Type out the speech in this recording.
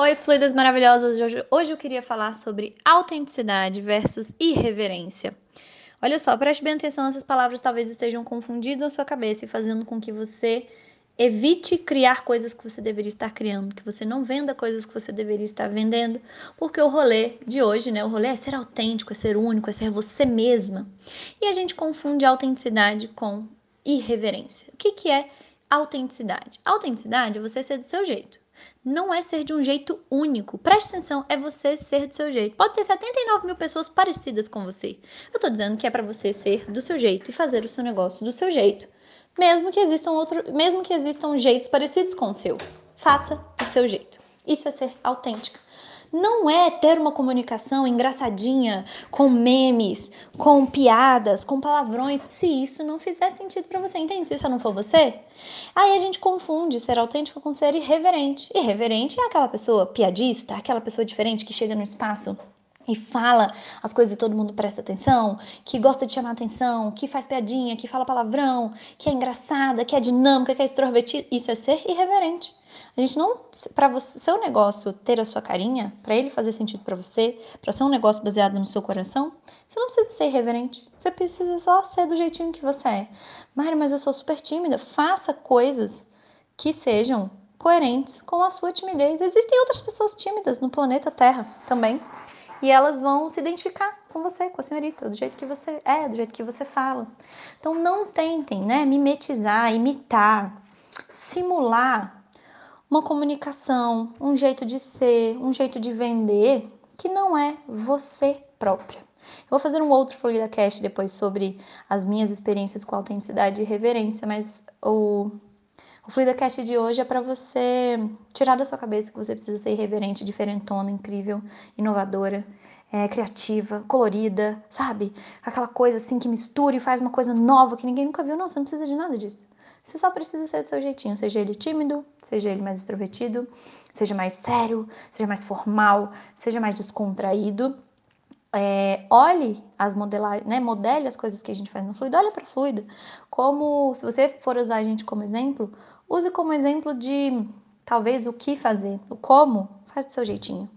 Oi, fluidas maravilhosas! Hoje, hoje eu queria falar sobre autenticidade versus irreverência. Olha só, preste bem atenção, essas palavras talvez estejam confundindo a sua cabeça e fazendo com que você evite criar coisas que você deveria estar criando, que você não venda coisas que você deveria estar vendendo, porque o rolê de hoje, né? O rolê é ser autêntico, é ser único, é ser você mesma. E a gente confunde autenticidade com irreverência. O que, que é autenticidade? Autenticidade é você ser do seu jeito não é ser de um jeito único. Preste atenção, é você ser do seu jeito. Pode ter 79 mil pessoas parecidas com você. Eu tô dizendo que é para você ser do seu jeito e fazer o seu negócio do seu jeito. Mesmo que existam outro, mesmo que existam jeitos parecidos com o seu. Faça do seu jeito. Isso é ser autêntica não é ter uma comunicação engraçadinha, com memes, com piadas, com palavrões, se isso não fizer sentido para você, entende? Se isso não for você, aí a gente confunde ser autêntico com ser irreverente. Irreverente é aquela pessoa piadista, aquela pessoa diferente que chega no espaço e fala as coisas e todo mundo presta atenção, que gosta de chamar atenção, que faz piadinha, que fala palavrão, que é engraçada, que é dinâmica, que é extrovertida, isso é ser irreverente. A gente não, para seu negócio ter a sua carinha, para ele fazer sentido para você, para ser um negócio baseado no seu coração, você não precisa ser irreverente. Você precisa só ser do jeitinho que você é. Mari, mas eu sou super tímida. Faça coisas que sejam coerentes com a sua timidez. Existem outras pessoas tímidas no planeta Terra também e elas vão se identificar com você, com a senhorita, do jeito que você é, do jeito que você fala. Então não tentem, né, mimetizar, imitar, simular uma comunicação, um jeito de ser, um jeito de vender que não é você própria. Eu vou fazer um outro Florida Cast depois sobre as minhas experiências com autenticidade e reverência, mas o o FluidaCast de hoje é para você tirar da sua cabeça que você precisa ser irreverente, diferentona, incrível, inovadora, é, criativa, colorida, sabe? Aquela coisa assim que mistura e faz uma coisa nova que ninguém nunca viu. Não, você não precisa de nada disso. Você só precisa ser do seu jeitinho, seja ele tímido, seja ele mais extrovertido, seja mais sério, seja mais formal, seja mais descontraído. É, olhe as modelagens, né? Modele as coisas que a gente faz no fluido, olha para fluido. Como, se você for usar a gente como exemplo, use como exemplo de talvez o que fazer, o como, faz do seu jeitinho.